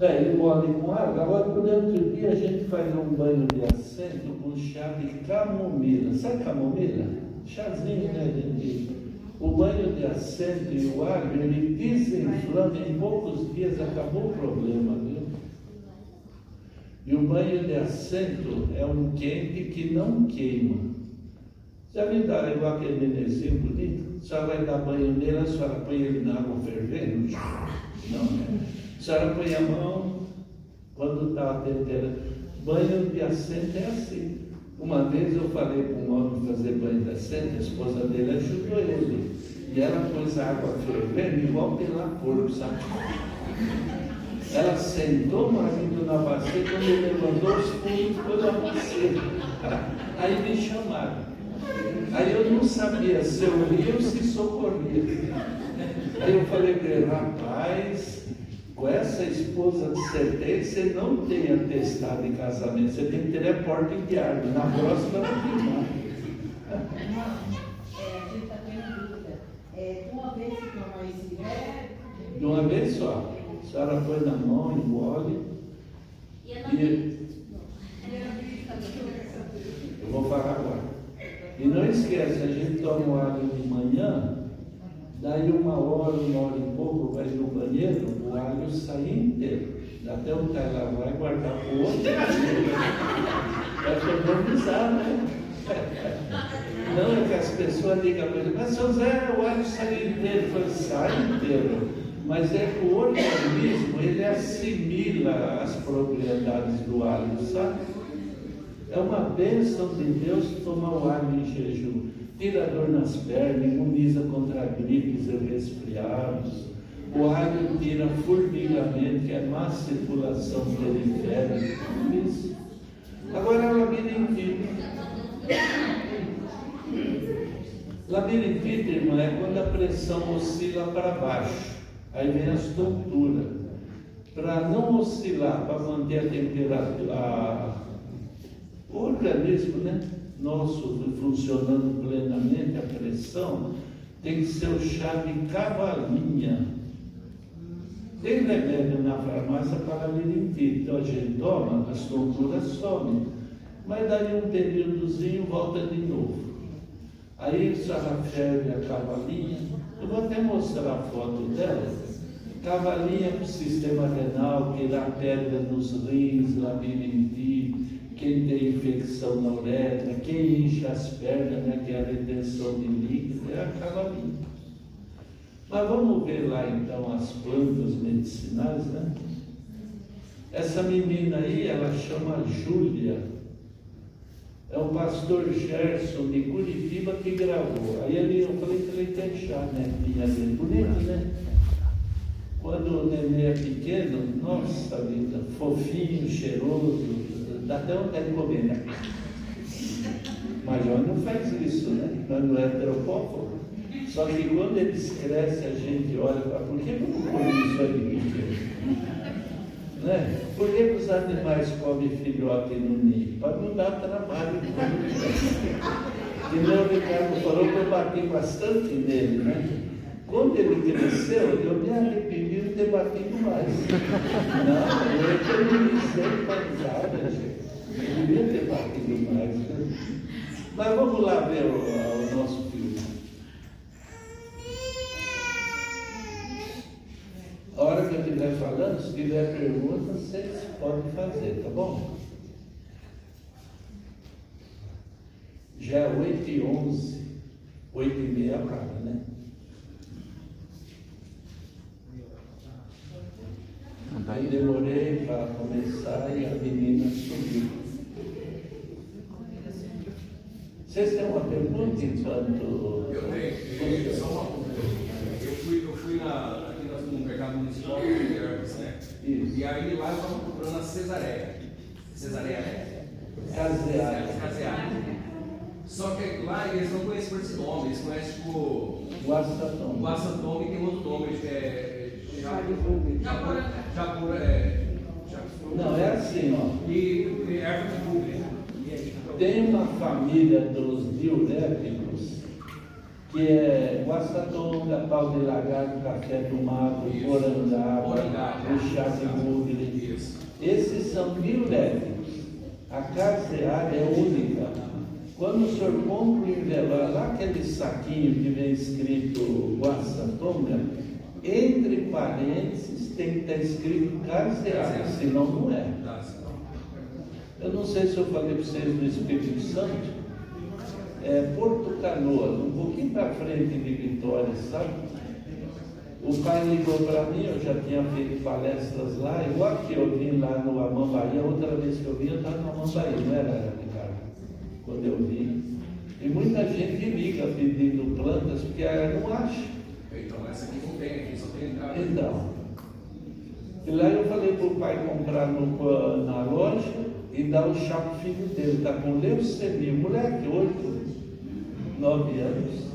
É, ele molha com água. Agora, durante o dia, a gente faz um banho de assento com chá de camomila. Sabe camomila? Chazinho, né, gente? O banho de assento e o alho, ele desinflama, em poucos dias acabou o problema, viu? E o banho de assento é um quente que não queima. Já me dá igual aquele nenezinho bonito? Senhora vai dar banho nele, a senhora põe ele na água fervendo? Não, né? A senhora põe a mão quando está a temperatura. Banho de assento é assim. Uma vez eu falei para um homem fazer banho de assento, a esposa dele ajudou ele. E ela pôs a água fervendo igual pela porco, sabe? Ela sentou o marido na bacia, quando ele levantou os pulos, ficou na bacia. Aí me chamaram. Aí eu não sabia se eu ria ou se socorria. Aí eu falei para ele, rapaz, com essa esposa de 70, você não tem atestado de casamento, você tem que ter a porta em diário. Na próxima não tem mais. É, a gente está tendo dúvida. É, de uma vez que mamãe estiver. De uma vez só. A senhora põe na mão, engole. E ela E eu vou falar agora. E não esquece, a gente toma o alho de manhã, daí uma hora, uma hora e pouco, vai no banheiro, o alho sai inteiro. Dá até um lá, vai guardar para o outro. Vai economizar, né? Não é que as pessoas ligam para mas seu Zé, o alho sai inteiro. Falei, sai inteiro. Mas é que o organismo, ele assimila as propriedades do alho, sabe? É uma bênção de Deus tomar o alho em jejum. Tira dor nas pernas, imuniza contra gripes e resfriados. O alho tira formigamento, que é má circulação periférica. Agora, a labirintite. Labirintite, irmã, é quando a pressão oscila para baixo. Aí vem as tonturas. Para não oscilar, para manter a temperatura, a, o organismo né, nosso funcionando plenamente, a pressão, tem que ser o chá de cavalinha. Tem remédio na farmácia para labirintite, então a gente toma, as tonturas somem. Mas daí um períodozinho volta de novo. Aí ferve a cavalinha, eu vou até mostrar a foto dela. Cavalinha o sistema renal, que dá pedra nos rins, labirintite, quem tem infecção na uretra, quem incha as pernas, né, que é a retenção de líquido, é a cavalinha. Mas vamos ver lá então as plantas medicinais, né? Essa menina aí, ela chama Júlia. É o pastor Gerson de Curitiba que gravou. Aí ele, eu falei que ele tem chá, né? Tinha dele. Bonito, né? Quando o neném é pequeno, nossa vida, fofinho, cheiroso, dá até vontade de comer, né? Mas não faz isso, né? Não é heteropófobo. Só que quando eles crescem, a gente olha e fala, por que não como isso aí? Né? Por que os animais comem filhote no ninho? Para não dar trabalho. E meu Ricardo falou que eu bati bastante nele, né? Quando ele cresceu, eu me arrependi de ter batido mais. Não, eu economizei pancada, gente. Eu devia ter batido mais. Né? Mas vamos lá ver o, o nosso filme. A hora que eu estiver falando, se tiver perguntas, vocês podem fazer, tá bom? Já é 8 e 11, 8 e meia acaba, né? Aí demorei para começar e a menina subiu. Vocês têm uma pergunta enquanto. Eu tenho, só uma pergunta. Eu fui, eu fui na, aqui no mercado municipal de ervas, né? Isso. E aí lá eu estava procurando a cesareia. Cesareia é? Caseada. Caseada. Só que lá eles não conhecem por esse nome, eles conhecem tipo. O Guaçatão. Guaçatome tem outro nome, que é. Japura. Japura, é. Não, é assim, ó. E, erva de pública. Tem uma família dos diuréticos que é guaçatonga, pau de lagarto, café tomado, porangaba, o chá de mugre. Esses são diuréticos. A caseária é única. Quando o senhor compra o envelope, lá aquele saquinho que vem escrito guaçatonga, entre parênteses tem que estar escrito caseária, senão não é. Eu não sei se eu falei para vocês no Espírito Santo, é, Porto Canoas, um pouquinho para frente de Vitória, sabe? O pai ligou para mim, eu já tinha feito palestras lá, igual que eu vim lá no Amambaí, a outra vez que eu vim eu estava no Amambaí, não era, Ricardo? Quando eu vim. E muita gente liga pedindo plantas, porque não acha. Então, essa aqui não tem, aqui só tem entrada. Então. E lá eu falei para o pai comprar no, na loja e dar o chá para o filho dele, está com leucemia, moleque, oito, nove anos.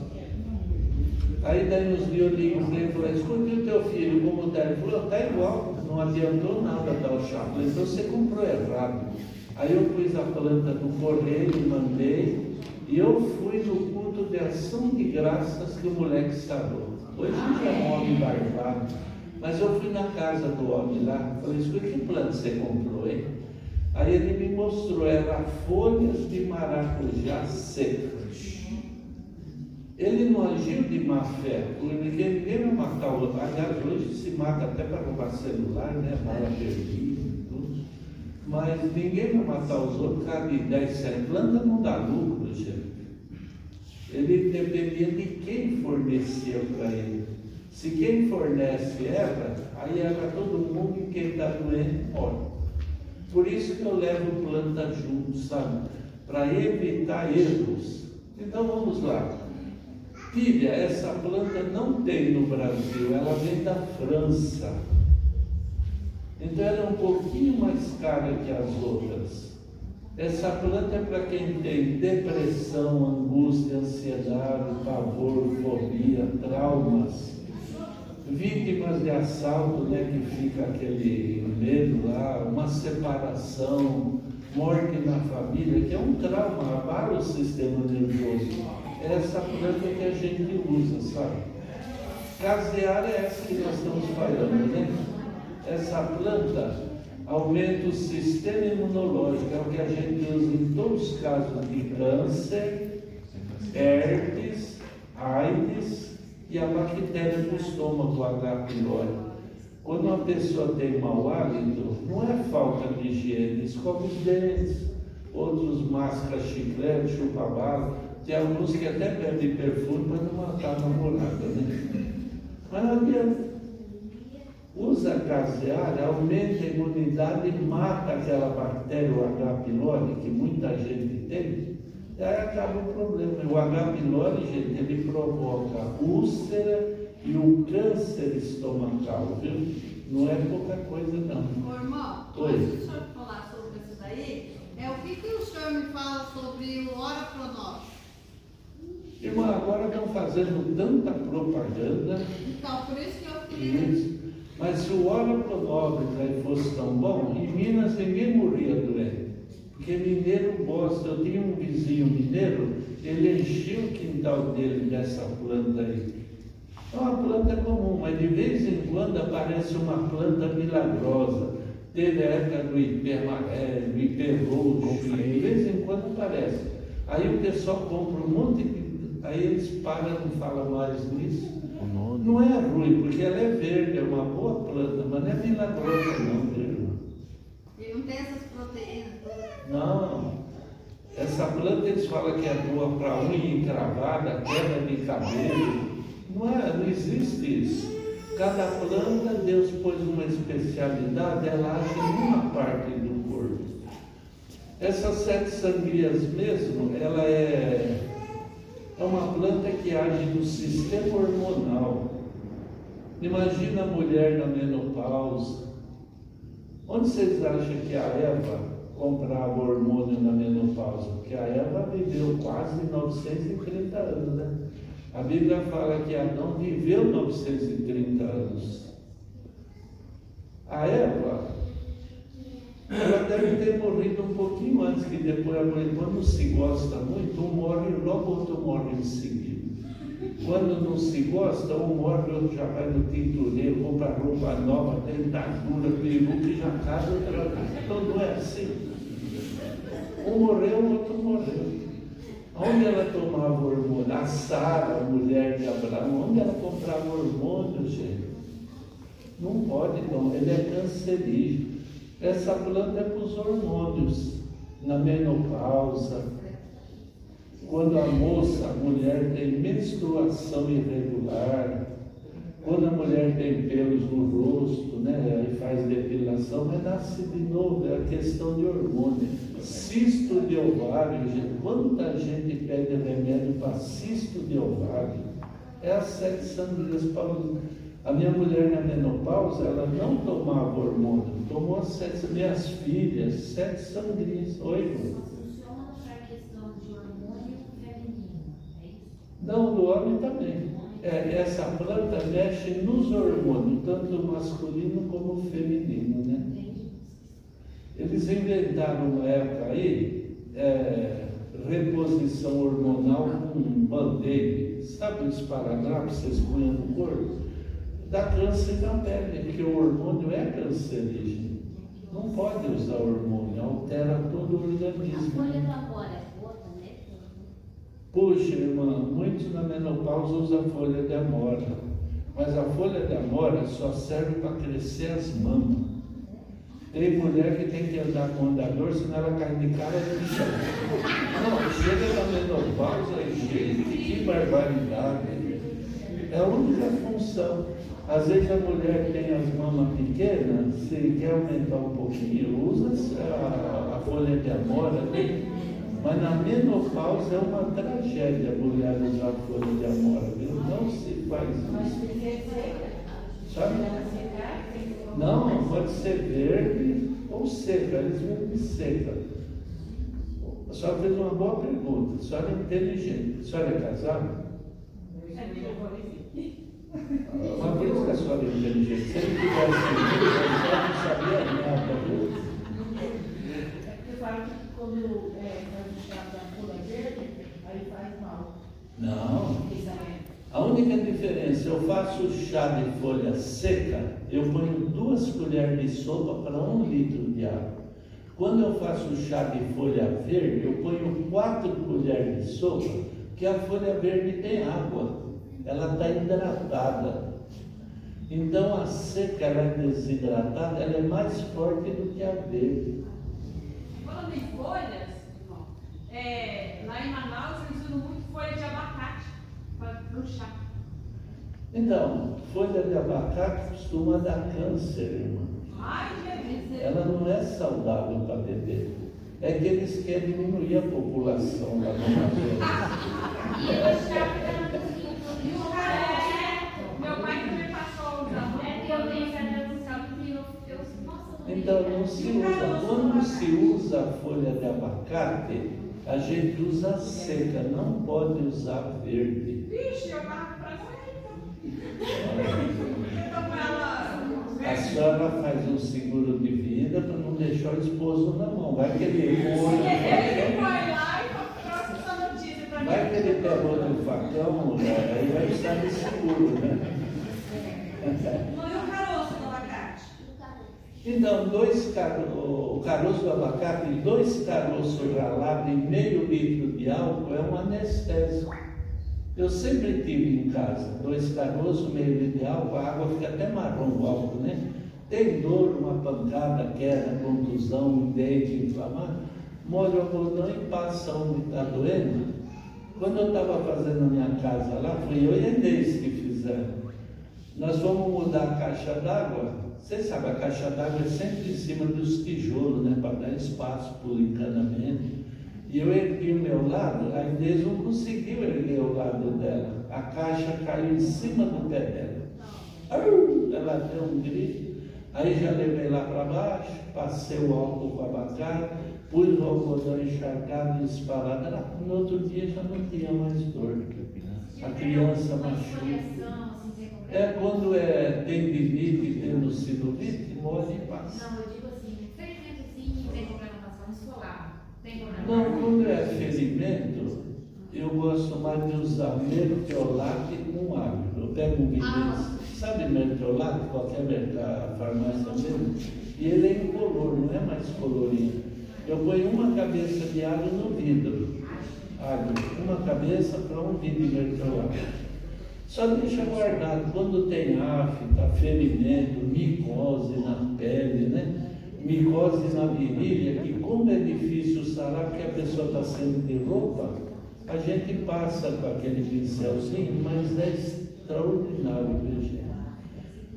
Aí daí uns dias eu ligo para ele e falei, escuta o teu filho, como está? Ele falou, está igual, não adiantou nada dar o falei, então você comprou errado. Aí eu pus a planta no correio, mandei, e eu fui no culto de ação de graças que o moleque sarou. Hoje já é um homem barbado. Mas eu fui na casa do homem lá, falei, escuta, que planta você comprou, hein? Aí ele me mostrou, era folhas de maracujá secas. Ele não agiu de má fé, ninguém, ninguém vai matar o outro. Aliás, hoje se mata até para roubar celular, né? Bala perdida e tudo. Mas ninguém vai matar os outros, cada de 10 cem planta não dá lucro, gente. Ele dependia de quem fornecia para ele. Se quem fornece erra, aí erra todo mundo e quem está doente morre. Por isso que eu levo planta junto, sabe? Para evitar erros. Então vamos lá. Filha, essa planta não tem no Brasil, ela vem da França. Então ela é um pouquinho mais cara que as outras. Essa planta é para quem tem depressão, angústia, ansiedade, pavor, fobia, traumas, vítimas de assalto, né, que fica aquele medo lá, uma separação, morte na família, que é um trauma, abala o sistema nervoso essa planta que a gente usa, sabe? Casear é essa que nós estamos falando, né? Essa planta aumenta o sistema imunológico, é o que a gente usa em todos os casos de câncer, herpes, AIDS e a bactéria do estômago, H. pylori. Quando uma pessoa tem mau hálito, não é falta de higiene, escova os dentes, outros masca chiclete, chupa bala, tem alguns que até pedem perfume para não matar a namorada, né? Mas não adianta. Usa caseária, aumenta a imunidade e mata aquela bactéria, o H. pylori, que muita gente tem, e aí acaba o problema. O H. pylori, gente, ele provoca úlcera e o câncer estomacal, viu? Não é pouca coisa, não. Ô, irmão, Oi. do senhor falar sobre isso daí, é o que, que o senhor me fala sobre o Ora Pronóstico? Irmã, agora estão fazendo tanta propaganda. Então, por isso que eu. Isso. Mas se o óleo pronóbica fosse tão bom, em Minas ninguém morria doente. Porque mineiro gosta. Eu tinha um vizinho mineiro, ele enchia o quintal dele dessa planta aí. É uma planta comum, mas de vez em quando aparece uma planta milagrosa. Teve a época do ipê amarelo, ipê roxo, de vez em quando aparece. Aí o pessoal compra um monte de Aí eles param, não falam mais nisso. Não é ruim, porque ela é verde, é uma boa planta, mas não é milagrosa não, viu, irmão? E não tem essas proteínas. Não. Essa planta eles falam que é boa para unha encravada, queda de cabelo. Não é, não existe isso. Cada planta, Deus pôs uma especialidade, ela age em uma parte do corpo. Essas sete sangrias mesmo, ela é é uma planta que age no sistema hormonal. Imagina a mulher na menopausa. Onde vocês acham que a Eva comprava hormônio na menopausa? Porque a Eva viveu quase 930 anos, né? A Bíblia fala que Adão viveu 930 anos. A Eva, ela deve ter morrido um pouquinho antes, que depois a mulher, quando se gosta muito, um morre logo outro morre em seguida. Quando não se gosta, um morre, outro já vai no tintureiro, compra roupa nova, dentadura, peru, que já casa outra vez. Então não é assim. Um morreu, outro morreu. Onde ela tomava hormônio? A Sara, a mulher de Abraão, onde ela comprava hormônio, gente? Não pode, não. Ele é cancerígeno. Essa planta é para os hormônios, na menopausa, quando a moça, a mulher tem menstruação irregular, quando a mulher tem pelos no rosto, né, e faz depilação, mas nasce de novo, é a questão de hormônio. Cisto de ovário, gente, quanta gente pede remédio para cisto de ovário? É as sete sangrias paulinas. A minha mulher na menopausa, ela não tomava hormônio, tomou sete, minhas filhas, sete sangrias. Oi, Funciona para a questão de hormônio feminino, é isso? Não, do homem também. É, essa planta mexe nos hormônios, tanto masculino como feminino, né? Eles inventaram uma época aí, é, reposição hormonal com band-aid. Sabe os paradrapos que vocês punham no corpo? Dá câncer na pele, porque o hormônio é cancerígeno. Não pode usar hormônio, altera todo o A organismo. folha da amora é boa também? Puxa, irmã, muitos na menopausa usam folha de amora, mas a folha de amora só serve para crescer as mamas. Tem mulher que tem que andar com andador, senão ela cai de cara no chão. Não, chega na menopausa e gente, que barbaridade. É a única função. Às vezes a mulher tem as mamas pequenas, se quer aumentar um pouquinho, usa a, a folha de amora, né? Mas na menopausa é uma tragédia a mulher usar folha de amora, viu? Não se faz isso. que. Sabe? Que Não, pode ser verde ou seca, eles vêm de seca. A senhora fez uma boa pergunta, a senhora é inteligente. A senhora é casada? Mas por isso que a senhora é inteligente. Se ele tivesse não sabia nada, viu? É porque fala que quando é, o chá da folha verde, aí faz mal. Não. Aí. A única diferença, eu faço chá de folha seca, eu ponho duas colheres de sopa para um litro de água. Quando eu faço chá de folha verde, eu ponho quatro colheres de sopa, que a folha verde tem água, ela está hidratada. Então a seca, ela é desidratada, ela é mais forte do que a verde. Falando em folhas, irmão, é, lá em Manaus eles usam muito folha de abacate para o chá. Então, folha de abacate costuma dar câncer, irmão. Ai, Jesus. Ela não é saudável para beber. É que eles querem diminuir a população lá no Amazonas. Então não se usa. Quando se usa a folha de abacate, a gente usa seca, não pode usar verde. Vixe, eu tava pra Então ela. A senhora faz um seguro de vida para não deixar o esposo na mão. Vai que ele Ele foi morre. lá e trouxe essa notícia pra mim. Ele pegou no facão, aí vai estar de seguro, né? Não é o caroço do abacate. Então, dois caro- o caroço do abacate e dois caroços ralados em meio litro de álcool é um anestésico. Eu sempre tive em casa dois caroços, meio litro de álcool, a água fica até marrom o álcool, né? Tem dor, uma pancada, queda, contusão, um dente inflamado, molha o algodão e passa onde está doendo. Quando eu estava fazendo a minha casa lá, fui eu e Inês que fizeram. Nós vamos mudar a caixa d'água. Você sabe, a caixa d'água é sempre em cima dos tijolos, né? Para dar espaço para o encanamento. E eu ergui o meu lado, a Inês não conseguiu erguer o lado dela. A caixa caiu em cima do pé dela. Ela deu um grito. Aí já levei lá para baixo, passei o álcool com abacate, pus o algodão encharcado e espalhado. Ela, No outro dia já não tinha mais dor. A criança machuca. É quando é tendinite, tendinocilolite, molha e passa. Não, eu digo assim, ferimento sim, tem. Tem problema. Não, quando é ferimento, Eu gosto mais de usar mertiolate com água. Eu pego um vidro, Ah. sabe mertiolate, qualquer mercado, farmácia mesmo, e ele é incolor, não é mais colorido. Eu ponho uma cabeça de água no vidro, água, uma cabeça para um vidro de. Só deixa guardado quando tem afta, ferimento, micose na pele, né? Micose na virilha, que como é difícil sarar porque a pessoa está sendo de roupa, a gente passa com aquele pincelzinho, mas é extraordinário, gente?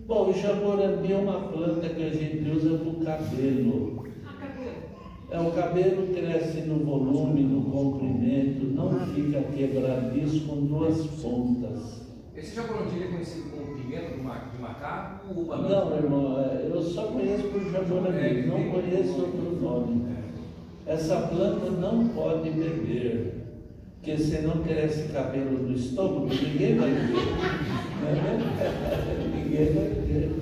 Bom, o jaborandi é uma planta que a gente usa para o cabelo. É, o cabelo cresce no volume, no comprimento, não fica quebradiço com duas pontas. Esse jaborandi é conhecido como pimenta de macaco ou banana? Não, irmão, é, eu só conheço por jaborandi, não conheço outro nome. Essa planta não pode beber, porque senão cresce cabelo no estômago, ninguém vai ver. né? ninguém vai ver.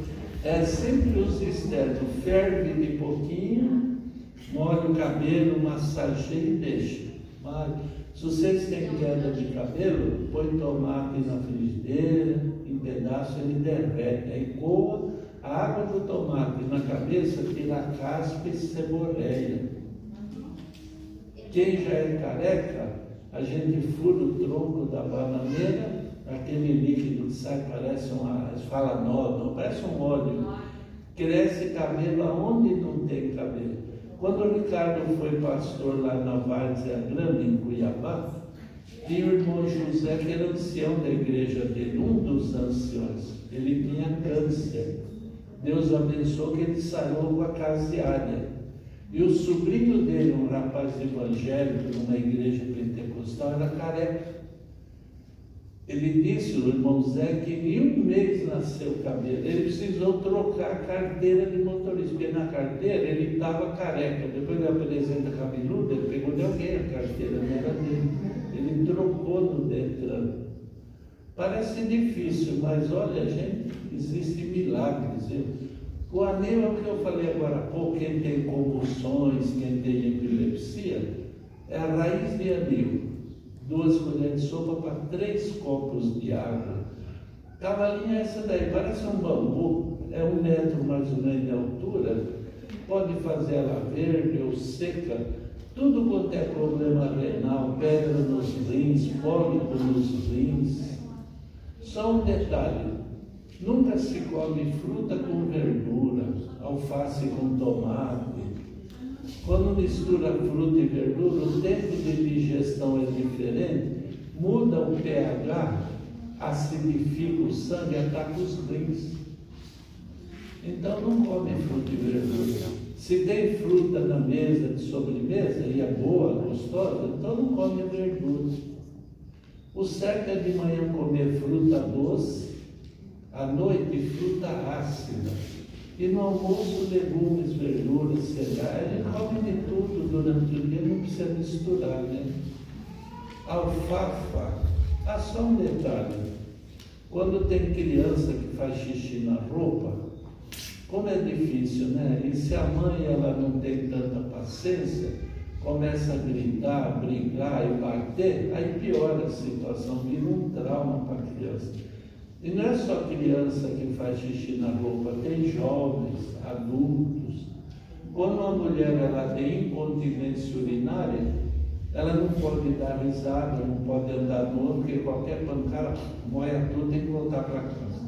É sempre uso externo, ferve de pouquinho, molha o cabelo, massageia e deixa. Mas, se vocês têm queda de cabelo, põe tomate na frigideira, em pedaço ele derrete, aí coa a água do tomate na cabeça, tira a casca e seborreia. Quem já é careca, a gente fura o tronco da bananeira, aquele líquido que sai, parece uma, fala nódoa, parece um óleo. Cresce cabelo aonde não tem cabelo. Quando o Ricardo foi pastor lá na Várzea Grande, em Cuiabá, tinha o irmão José, que era ancião da igreja dele, um dos anciões. Ele tinha câncer. Deus abençoou que ele sarou com a casiária. E o sobrinho dele, um rapaz evangélico numa igreja pentecostal, era careca. Ele disse, o irmão Zé, que em um mês nasceu o cabelo. Ele precisou trocar a carteira de motorista, porque na carteira ele estava careca. Depois ele apresenta cabeludo, ele pegou de alguém a carteira, não era dele. Ele trocou no Detran. Parece difícil, mas olha, gente, existem milagres. O anil é o que eu falei agora há pouco, quem tem convulsões, quem tem epilepsia, é a raiz de anil. Duas colheres de sopa para três copos de água. Cavalinha é essa daí, parece um bambu, é um metro mais ou menos de altura, pode fazer ela verde ou seca, tudo quanto é problema renal, pedra nos rins, pólipo nos rins. Só um detalhe, nunca se come fruta com verdura, alface com tomate. Quando mistura fruta e verdura, o tempo de digestão é diferente, muda o pH, acidifica o sangue, ataca os rins. Então não come fruta e verdura. Se tem fruta na mesa de sobremesa e é boa, gostosa, então não come verdura. O certo é de manhã comer fruta doce, à noite fruta ácida. E no almoço, legumes, verduras, cereais, gente come de tudo durante o dia, não precisa misturar, né? Alfafa, ah, só um detalhe. Quando tem criança que faz xixi na roupa, como é difícil, né? E se a mãe ela não tem tanta paciência, começa a gritar, brigar e bater, aí piora a situação, vira um trauma para a criança. E não é só criança que faz xixi na roupa, tem jovens, adultos. Quando uma mulher ela tem incontinência urinária, ela não pode dar risada, não pode andar no porque qualquer pancada moia tudo tem que voltar para casa.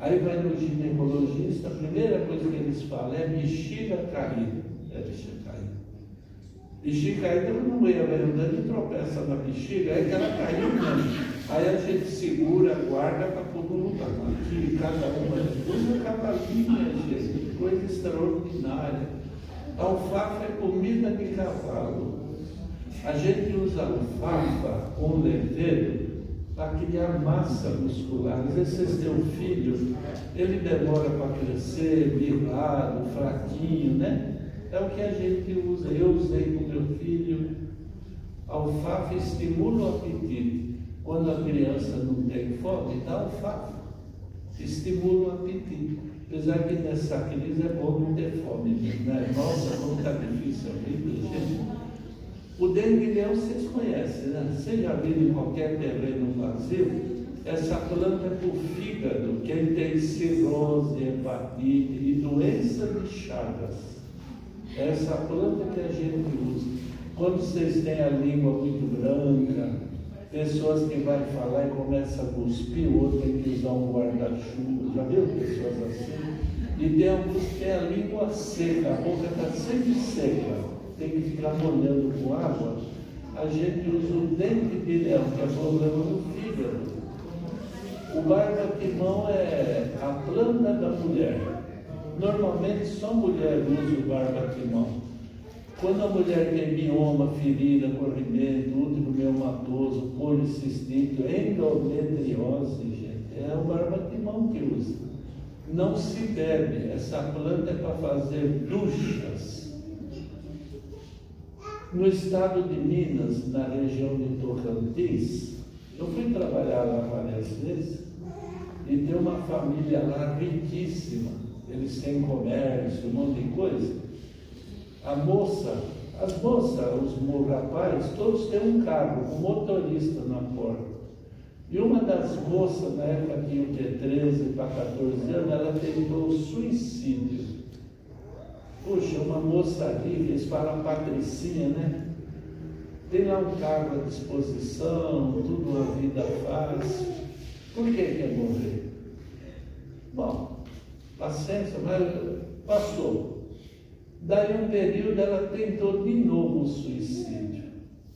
Aí vai no ginecologista, a primeira coisa que eles falam é bexiga caída. É bexiga caída. Bexiga caída, uma mulher vai andando e tropeça na bexiga, aí que ela caiu mesmo. Aí a gente segura, guarda para aqui, cada uma. Usa cavalinha, gente, que coisa extraordinária. Alfafa é comida de cavalo. A gente usa alfafa com levedo para criar massa muscular. Às vezes vocês têm um filho, ele demora para crescer, mirrado, fraquinho, né? É o que a gente usa. Eu usei com meu filho. Alfafa estimula o apetite. Quando a criança não tem fome, dá alfafa. Estimula o apetite. Apesar que nessa crise é bom não ter fome, né? Nossa, como está difícil a vida, gente. O dengue-leão vocês conhecem, né? Vocês já viram em qualquer terreno vazio? Essa planta é para o fígado, quem tem cirrose, hepatite e doença de Chagas. Essa planta que a gente usa. Quando vocês têm a língua muito branca, pessoas que vai falar e começa a cuspir, o outro tem que usar um guarda-chuva. Já viu pessoas assim? E tem alguns que têm a língua seca, a boca está sempre seca, tem que ficar molhando com água. A gente usa o dente de leão, que é problema no fígado. O barba-timão é a planta da mulher. Normalmente só mulher usa o barba-timão. Quando a mulher tem mioma, ferida, corrimento, útero miomatoso, policistite, endometriose, gente, é o barba-timão que usa. Não se bebe, essa planta é para fazer duchas. No estado de Minas, na região de Tocantins, eu fui trabalhar lá várias vezes e tem uma família lá riquíssima. Eles têm comércio, um monte de coisa. A moça, as moças, os rapazes, todos têm um carro, um motorista na porta. E uma das moças, na época tinha o que 13 para 14 anos, ela tentou suicídio. Puxa, uma moça rica, eles falam patricinha, né? Tem lá um cargo à disposição, tudo a vida fácil. Por que quer morrer? Bom, paciência, mas passou. Daí um período ela tentou de novo o suicídio.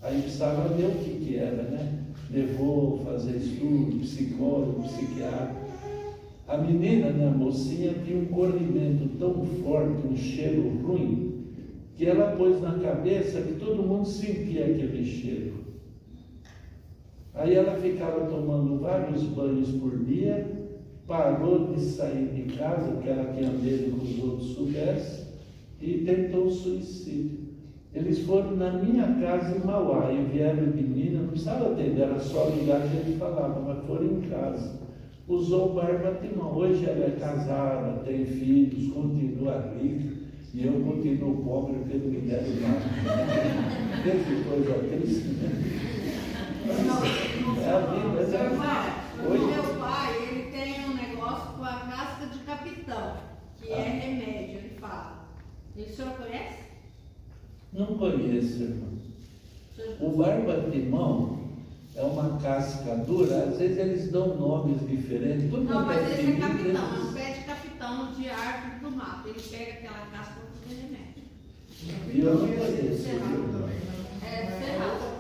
Aí precisava ver o que, que era, né? Levou fazer estudo, psicólogo, psiquiatra. A menina, né, a mocinha, tinha um corrimento tão forte, um cheiro ruim, que ela pôs na cabeça que todo mundo sentia aquele cheiro. Aí ela ficava tomando vários banhos por dia, parou de sair de casa, porque ela tinha medo que os outros soubessem, e tentou suicídio. Eles foram na minha casa em Mauá e vieram de Minas, não precisava atender, era só ligar que ele falava, mas foram em casa. Usou barba timão. Hoje ela é casada, tem filhos, continua rica. E eu continuo pobre porque não me deram nada. Que coisa triste, né? É a vida, Seu né? irmão, Oi? o meu pai, ele tem um negócio com a casca de capitão, que é Ah. remédio, ele fala. E o senhor conhece? Não conheço, irmão. O barba-timão é uma casca dura, às vezes eles dão nomes diferentes. Tudo Não, mas esse é pedido, capitão, é um pé de capitão de árvore do mato. Ele pega aquela casca para fazer remédio. E eu não conheço. É cerrado.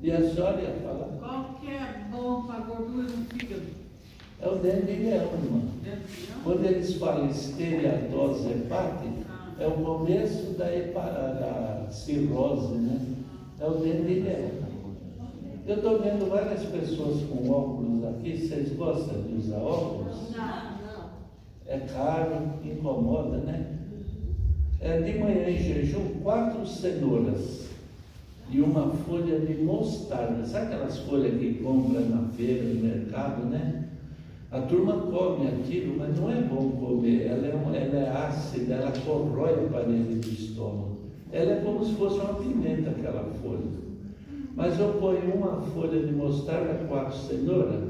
E a senhora ia falar? Qual que é bom para gordura no fígado? É o dente de leão, irmão. Quando eles falam estereatose hepática, é o começo da, da cirrose, né? É o dente de leão. Eu estou vendo várias pessoas com óculos aqui. Vocês gostam de usar óculos? Não, não. É caro, incomoda, né? É, de manhã em jejum, quatro cenouras e uma folha de mostarda. Sabe aquelas folhas que compra na feira, no mercado, né? A turma come aquilo, mas não é bom comer. Ela é, um- ela é ácida, ela corrói a parede do estômago. Ela é como se fosse uma pimenta, aquela folha. Mas eu ponho uma folha de mostarda, quatro cenouras,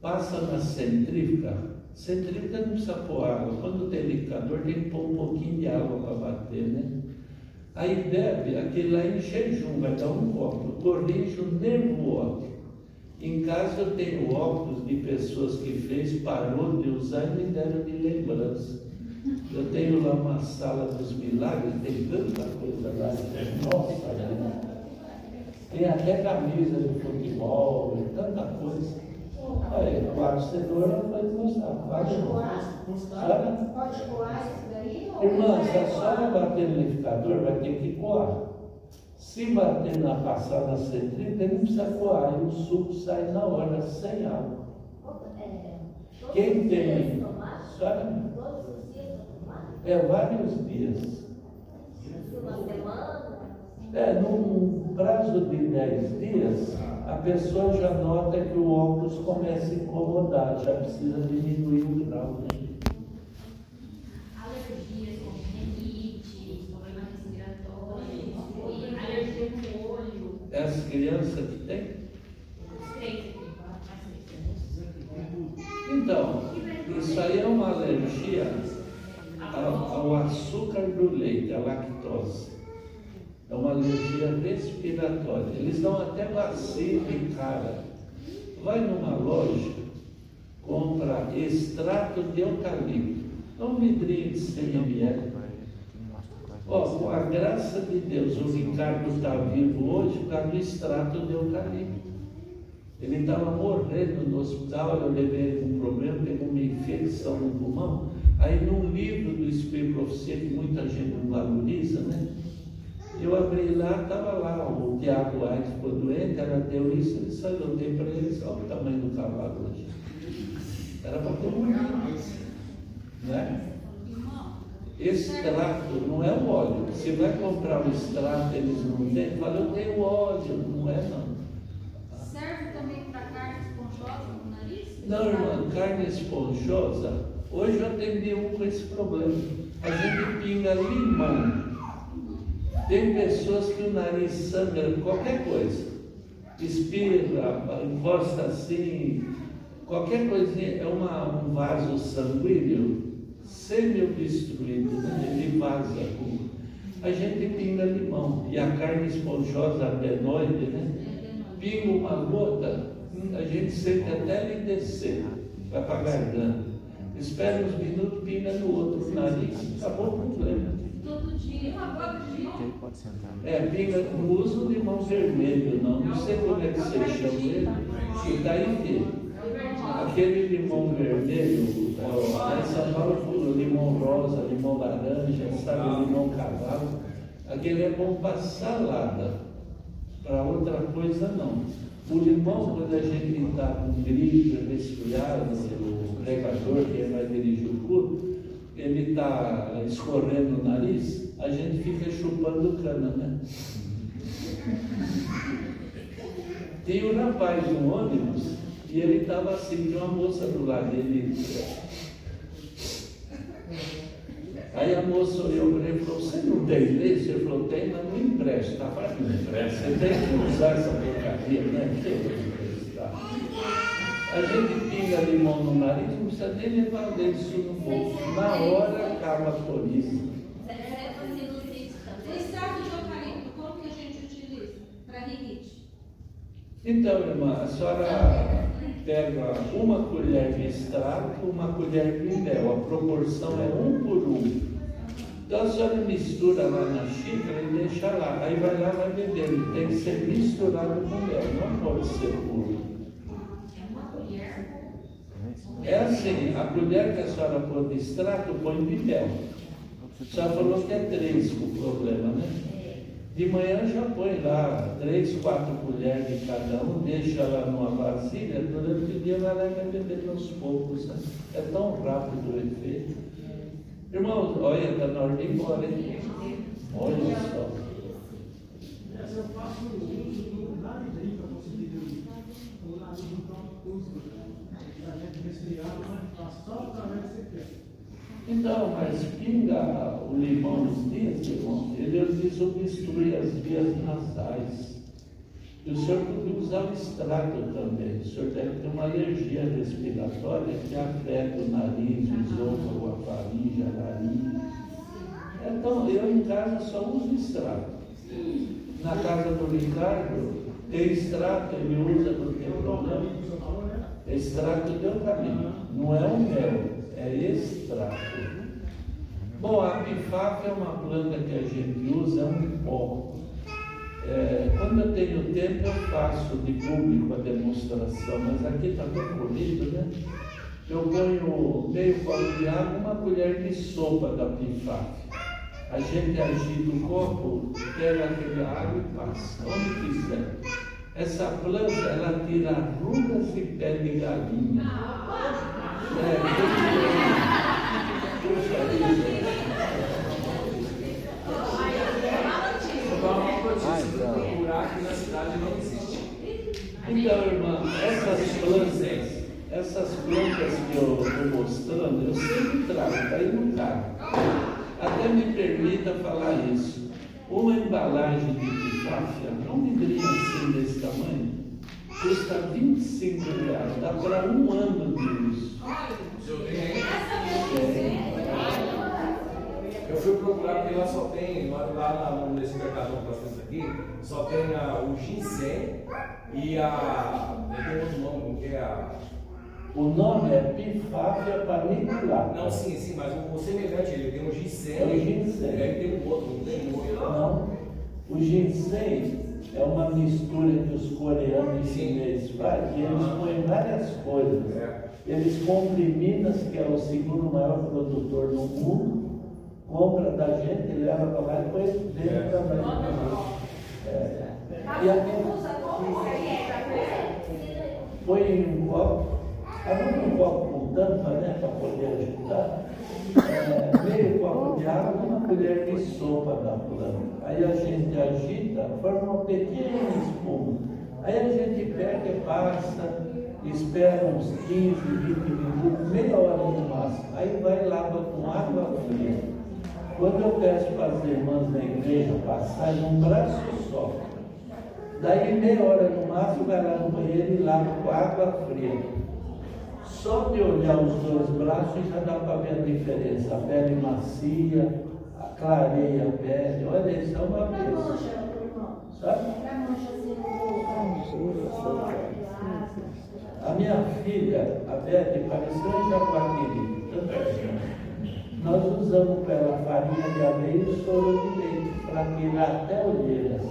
passa na centrífuga. Centrífuga não precisa pôr água. Quando tem liquidificador, tem que pôr um pouquinho de água para bater, né? Aí bebe, aquele lá em jejum, vai dar um copo. Corrige o nervo óptico. Em casa eu tenho óculos de pessoas que fez, parou de usar e me deram de lembrança. Eu tenho lá uma sala dos milagres, tem tanta coisa lá. Nossa, né? Tem até camisa de futebol, tanta coisa. Aí, quatro cenouras vai mostrar. Quatro. Senhora? Pode coar isso daí? ou Irmã, se a senhora coar? bater no liquidificador, vai ter que coar. Se bater na passada centrífuga, não precisa coar, e o suco sai na hora, sem água. É, Quem tem? tomar? Senhora? Todos os dias tomar? É vários dias. Uma semana? É, num prazo de 10 dias, a pessoa já nota que o óculos começa a incomodar, já precisa diminuir o grau. Né? Alergias como rinite, problema respiratório. Crianças que tem? Então, isso aí é uma alergia ao, ao açúcar do leite, à lactose. É uma alergia respiratória. Eles dão até vacina em cara. Vai numa loja, compra extrato de eucalipto. É um vidrinho de 100 ml. Com a graça de Deus, o Ricardo está vivo hoje por causa do extrato de eucalipto. Ele estava morrendo no hospital, eu levei ele com um problema, pegou uma infecção no pulmão. Aí num livro do Espírito Profecia, que muita gente não valoriza, né? Eu abri lá, estava lá, o Tiago Aires ficou doente, ela deu isso, ele saiu, eu dei para ele, olha o tamanho do cavalo hoje. Era para ter morrido. Né? Extrato não é o óleo. Você vai comprar o extrato, eles não têm, fala, eu tenho óleo, não é não. serve também para carne esponjosa no nariz? Não, irmã, carne esponjosa, hoje eu atendi um com esse problema. A gente pinga limão. Tem pessoas que o nariz sangra qualquer coisa. Espirra, encosta assim, qualquer coisinha, é uma, um vaso sanguíneo semi-obstruído, né? ele vaza. com- A gente pinga limão. E a carne esponjosa, adenoide, né? pinga uma gota, a gente sente até ele descer, vai para a garganta. Espera uns minutos, pinga no outro nariz, acabou o problema. Todo dia. Uma gota de limão. É, pinga, não usa o limão vermelho, não, não sei como é que você chama ele, que tá inteiro. Aquele limão vermelho, em São Paulo, o limão rosa, limão laranja, sabe, limão cavalo, aquele é bom para salada, para outra coisa não. O limão, quando a gente está com gripe, resfriado, o pregador que vai dirigir o culto, ele está escorrendo o nariz, a gente fica chupando cana, né? Tem um rapaz no ônibus e ele estava assim, tinha uma moça do lado dele. Aí a moça olhou para ele e falou, você não tem leite? Ele falou, tem, mas não empresta. Tá, mas não empresta, você tem que usar essa porcaria, né? Que emprestar? A gente pinga limão no nariz, não precisa nem levar o dedo no bolso. Na hora acaba por isso. Serve para sinusite O também. extrato de eucalipto, como que a gente utiliza? Para rinite? Então, irmã, a senhora pega uma colher de extrato, uma colher de mel. A proporção é um por um. Então a senhora mistura lá na xícara e deixa lá. Aí vai lá vai bebendo. Tem que ser misturado com mel, não pode ser puro. É assim, a colher que a senhora põe de extrato, põe de mel. A senhora falou que é três o problema, né? De manhã já põe lá três, quatro colheres de cada um, deixa lá numa vasilha, durante o dia vai lá e vai bebendo aos poucos. Né? É tão rápido o efeito. Irmãos, olha, está na hora de ir embora, hein? Olha só. Essa eu faço no nariz aí para conseguir o nariz não tão curto. A gente resfriado, mas faz só para ver se quer. Então, mas pinga o limão nos dias, irmão, ele desobstrui as vias nasais. E o senhor podia usar o extrato também. O senhor deve ter uma alergia respiratória que afeta o nariz, o esôfago, a faringe, a nariz. Então, eu em casa só uso extrato. Na casa do Ricardo, tem extrato, ele usa, não tem problema. Senhor falou, né? Extrato de eucalipto. Não é o mel, é extrato. Bom, a pifáfia é uma planta que a gente usa, é um pó. É, quando eu tenho tempo, eu faço de público a demonstração, mas aqui está tão corrido, né? Eu ponho meio copo de água, uma colher de sopa da pifáfia. A gente agita o copo, pega aquele água e passa, onde quiser. Essa planta, ela tira rugas e pele de galinha. Não. Então, irmã, essas plantas, essas plantas que eu estou mostrando, eu sempre trago, está aí no carro. Até me permita falar isso. Uma embalagem de pifáfia, um vidrinho assim desse tamanho, custa 25 reais. Dá para um ano de uso. O senhor tem aí? É. Eu fui procurar porque lá só tem, lá, lá nesse mercadão que nós temos aqui, só tem a, o ginseng e a. Tem outro nome, como que é a. O nome é pifáfia paniculata. Não, sim, sim, mas o semelhante, ele tem o ginseng. É o ginseng. E aí tem um outro, não tem um outro. Não. O ginseng é uma mistura que os coreanos e chineses fazem e eles põem várias coisas. É. Eles compram Minas, que é o segundo maior produtor do mundo, compra da gente, leva para lá e põe dentro É. também. É. E aqui, põe em um copo, abre um copo com tampa, né, para poder ajudar. É, meio copo de água e uma colher de sopa da planta. Aí a gente agita, forma uma pequena espuma. Aí a gente pega e passa, espera uns 15, 20 minutos, meia hora no máximo. Aí vai lava com água fria. Quando eu peço para as irmãs da igreja passar num braço só, daí meia hora no máximo vai lá no banheiro e lava com água fria. Só de olhar os dois braços já dá para ver a diferença. A pele macia, clareia a pele. Olha, isso é uma bênção. Sabe? A minha filha, a Beth, pareceu um jaguatiri, gente. Nós usamos para ela farinha de aveia e soro de leite para tirar até olheiras.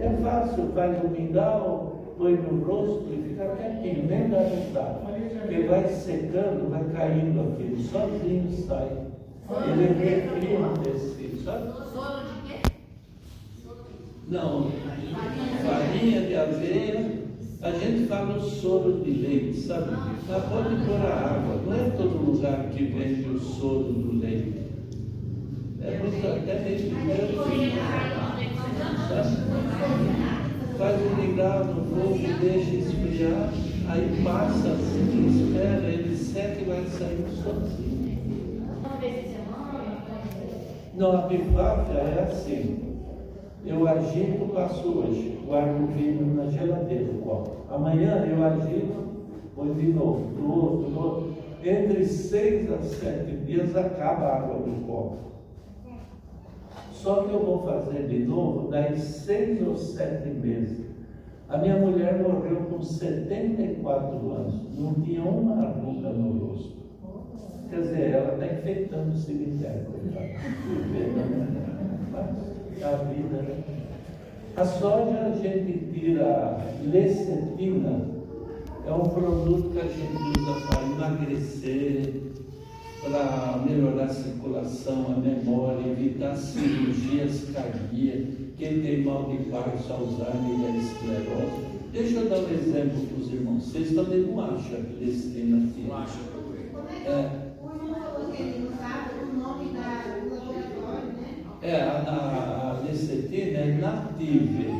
É fácil, faz o mingau, põe no rosto e fica quietinho, nem dá vontade. Porque vai secando, vai caindo aquilo, sozinho sai. Ele refria o tecido, sabe? Soro de quê? Não, farinha de aveia, a gente fala o soro de leite, sabe? Mas pode pôr a água, não é todo lugar que vende o soro do leite. É muito até sabe? Faz o mingau no fogo, deixa esfriar, aí passa assim, espera, ele seca e vai saindo sozinho. Uma Não, a pifáfia é assim. Eu agito, passo hoje, guardo o vinho na geladeira, copo. Amanhã eu agito, põe de novo, do outro, do outro. Entre seis a sete dias acaba a água do copo. Só que eu vou fazer de novo daí seis ou sete meses. A minha mulher morreu com 74 anos, não tinha uma ruga no rosto. Quer dizer, ela está enfeitando o cemitério, coitada. Mas a vida, né? A soja a gente tira lecetina, é um produto que a gente usa para emagrecer, para melhorar a circulação, a memória, evitar cirurgias cardíacas, quem tem mal de Parkinson, Alzheimer e esclerose. Deixa eu dar um exemplo para os irmãos. Vocês também não acham lecitina aqui? Não. Como é que É. o irmão falou que ele não sabe o nome da, do laboratório, né? É, a, a, a lecetina é native.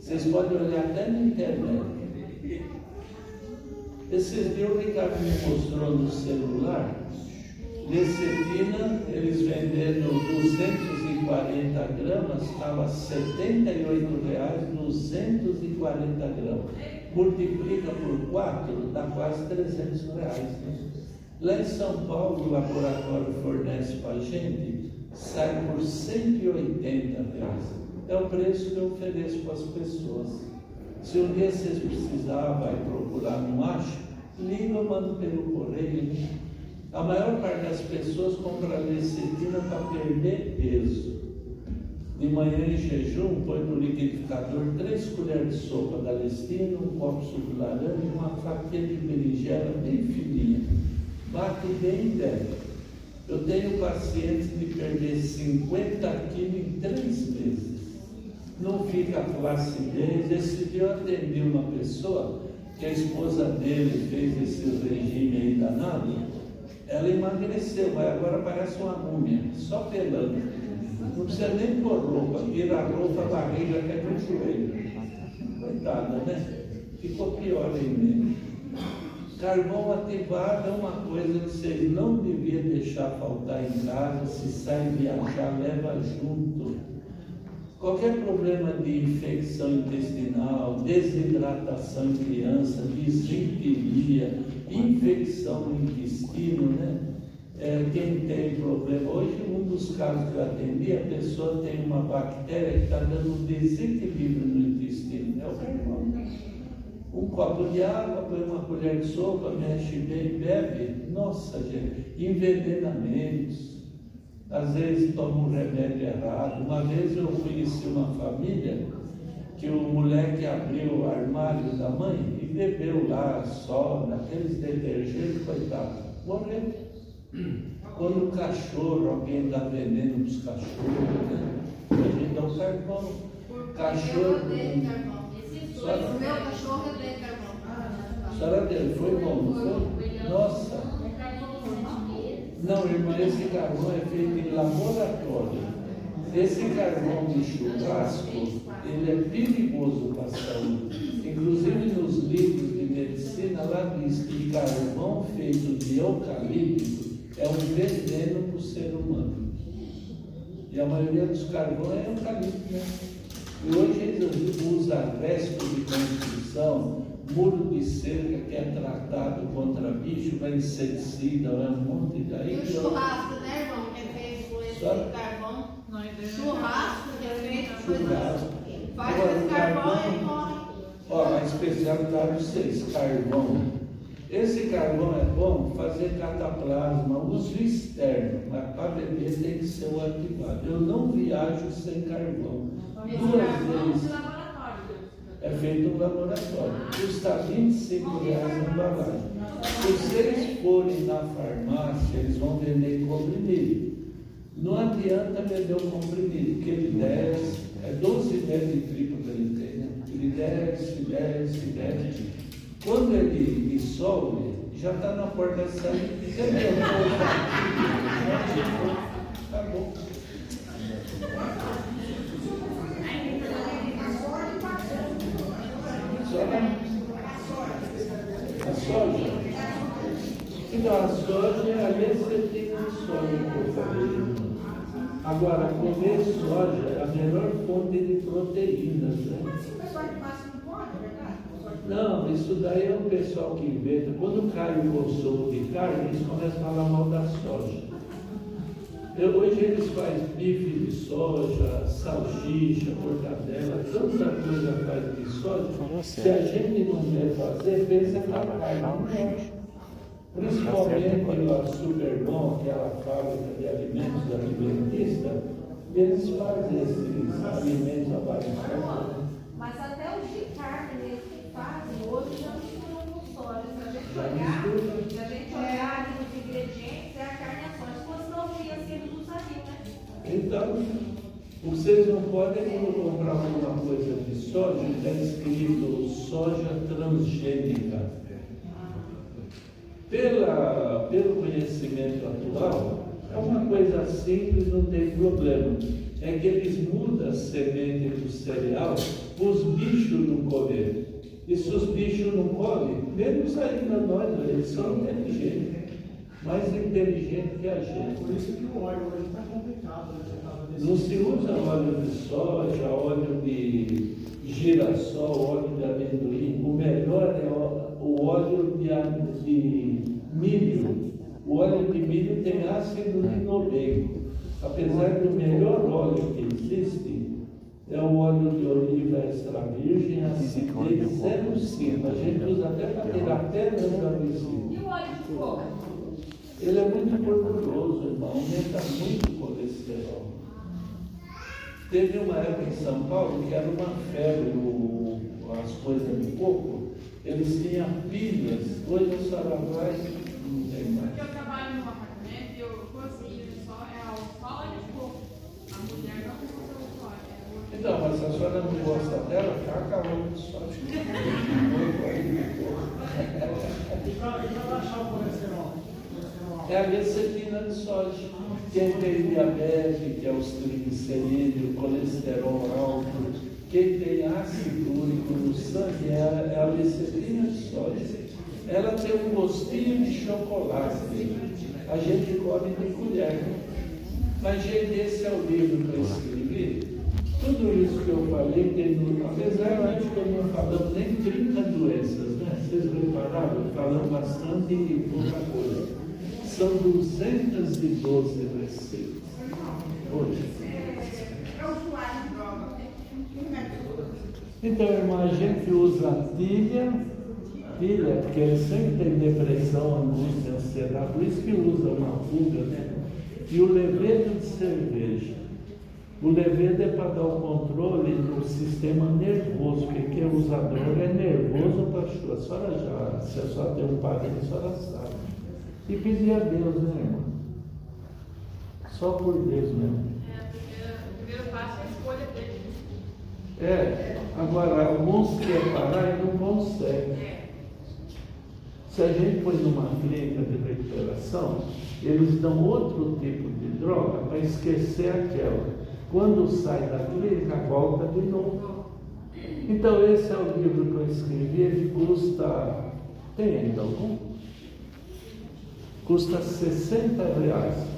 Vocês podem olhar até na internet. Esses dias o Ricardo me mostrou no celular. Lecetina, eles vendendo 240 gramas, estava 78 reais, 240 gramas. Multiplica por 4, dá quase 300 reais. Né? Lá em São Paulo, o laboratório fornece para a gente, sai por 180 reais. É o preço que eu ofereço para as pessoas. Se um dia vocês precisarem, vai procurar, não acha, liga, eu mando pelo correio. A maior parte das pessoas compra lecitina para perder peso. De manhã em jejum, põe no liquidificador três colheres de sopa da lecitina, um copo de suco de laranja e uma fatia de berinjela bem fininha. Bate bem bebe. Eu tenho pacientes de perder 50 quilos em três meses. Não fica flacidez. Esse dia eu atendi uma pessoa que a esposa dele fez esse regime aí danado. Ela emagreceu, mas agora parece uma múmia, só pelando. Não precisa nem pôr roupa, tira a roupa, a barriga até no joelho. Coitada, né? Ficou pior ainda. Carvão ativado é uma coisa que vocês não deviam deixar faltar em casa. Se sai viajar, leva junto. Qualquer problema de infecção intestinal, desidratação em criança, disenteria, infecção no intestino, né? É, quem tem problema, hoje um dos casos que eu atendi, a pessoa tem uma bactéria que está dando desequilíbrio no intestino, é o carvão. Um copo de água, põe uma colher de sopa, mexe bem, bebe. Nossa, gente, envenenamentos. Às vezes toma um remédio errado. Uma vez eu conheci uma família que o moleque abriu o armário da mãe e bebeu lá só, naqueles detergentes, coitado, morreu. Quando o cachorro, alguém dá veneno para os cachorros, né? A gente dá o carvão. Cachorro. Só- O meu cachorro odeia A senhora dele foi bom, foi? Nossa! Não, irmã, esse carvão é feito em laboratório. Esse carvão de churrasco, ele é perigoso para a saúde. Inclusive nos livros de medicina, lá diz que carvão feito de eucalipto é um veneno para o ser humano. E a maioria dos carvões é eucalipto, né? E hoje eles usam resto de construção, muro de cerca que é tratado contra bicho, vai inseticida, vai um monte E daí. o churrasco, né, irmão? Que é feito com esse carvão. É Churrasco que é feito com Churrasco. Faz o carvão e morre. Ó, a especialidade de vocês, carvão. Esse carvão é bom fazer cataplasma, uso externo, mas para beber tem que ser o ativado. Eu não viajo sem carvão. Duas carvão vezes. É feito no laboratório. Custa 25 reais a embalagem. Se vocês forem na farmácia, eles vão vender comprimido. Não adianta vender o comprimido, porque ele desce, é 12 metros de triplo que ele tem, né? Ele desce, desce, desce. Quando ele dissolve, já está na porta da. Entendeu? Acabou. Só a soja. A soja, às você tem a soja que eu falei. Agora, comer soja é a melhor fonte de proteínas, né? Não, isso daí é o pessoal que inventa. Quando cai o consumo de carne, eles começam a falar mal da soja. Eu- hoje eles fazem bife de soja, salsicha, mortadela, tanta coisa faz de soja. Se a gente não quer fazer, pensa na carne. Principalmente a Superbom, aquela fábrica de alimentos alimentista, eles fazem esses alimentos soja. Mas até os de carne mesmo que fazem, hoje já misturam com soja. Se a gente olhar, se a gente olhar ali nos ingredientes, é a carne e a soja. Se fosse novinha assim, eles usariam, né? Então, vocês não podem, comprar alguma coisa de soja, está escrito soja transgênica. Pela, pelo conhecimento atual, é uma coisa simples, não tem problema. É que eles mudam a semente do cereal para os bichos não comerem. E se os bichos não comem, menos ainda nós, eles são inteligentes. Mais inteligentes que a gente. Por isso que o óleo hoje está complicado, né? Não se usa óleo de soja, óleo de girassol, óleo de amendoim. O melhor é ó- o óleo de, de milho. O óleo de milho tem ácido linoleico. Apesar do melhor óleo que existe, é o óleo de oliva extra virgem, acidez 0,5. A gente usa até para tirar pedra da visita. E o óleo de coco? Ele é muito gorduroso, irmão, aumenta muito o colesterol. Teve uma época em São Paulo que era uma febre, o- as coisas de coco, eles tinham pilhas, hoje a senhora vai, não tem mais. Porque eu trabalho num apartamento e eu cozinho só, é só óleo de coco. A mulher não é o óleo. Então, mas se a senhora não gosta dela, caca óleo de soja. De coco. E para baixar o colesterol? É a lecitina de soja. Quem tem diabetes, que é os triglicerídeos, colesterol alto, quem tem ácido úrico no sangue é a, lecitina de soja. ela tem um gostinho de chocolate. A gente come de colher. Mas, gente, esse é o livro que eu escrevi. Tudo isso que eu falei tem no. Apesar, acho que eu não falamos nem 30 doenças, né? Vocês repararam? Falamos bastante e pouca coisa. São 212 receitas. Hoje. É usuário de droga. Então, irmã, a gente usa tilha, tilha, porque ele sempre tem depressão, angústia, ansiedade, por isso que usa uma fuga, né? E o levedo de cerveja. O levedo é para dar o controle do sistema nervoso, porque quem é usador é nervoso para a senhora já, se a senhora tem um padre, a senhora sabe. E pedir a Deus, né, irmã? Só por Deus mesmo. É, a primeira- o primeiro passo é a escolha dele. É, agora, alguns querem parar e não conseguem. É. Se a gente põe numa clínica de recuperação, eles dão outro tipo de droga para esquecer aquela. Quando sai da clínica, volta de novo. Então, esse é o livro que eu escrevi, ele custa. Tem ainda algum? Custa 60 reais.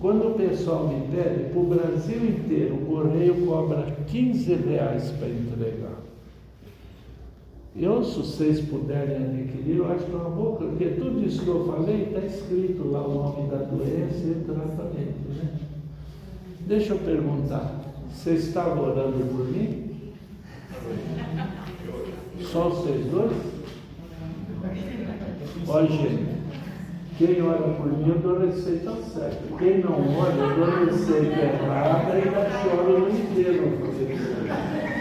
Quando o pessoal me pede, para o Brasil inteiro, o correio cobra 15 reais para entregar. Eu, se vocês puderem adquirir, eu acho que é uma boa, porque tudo isso que eu falei está escrito lá o nome da doença e tratamento. Né? Deixa eu perguntar, você estava orando por mim? Só vocês dois? Olha, gente, quem ora por mim, eu dou a receita certa. Quem não ora, eu dou a receita errada e ainda choro no inteiro.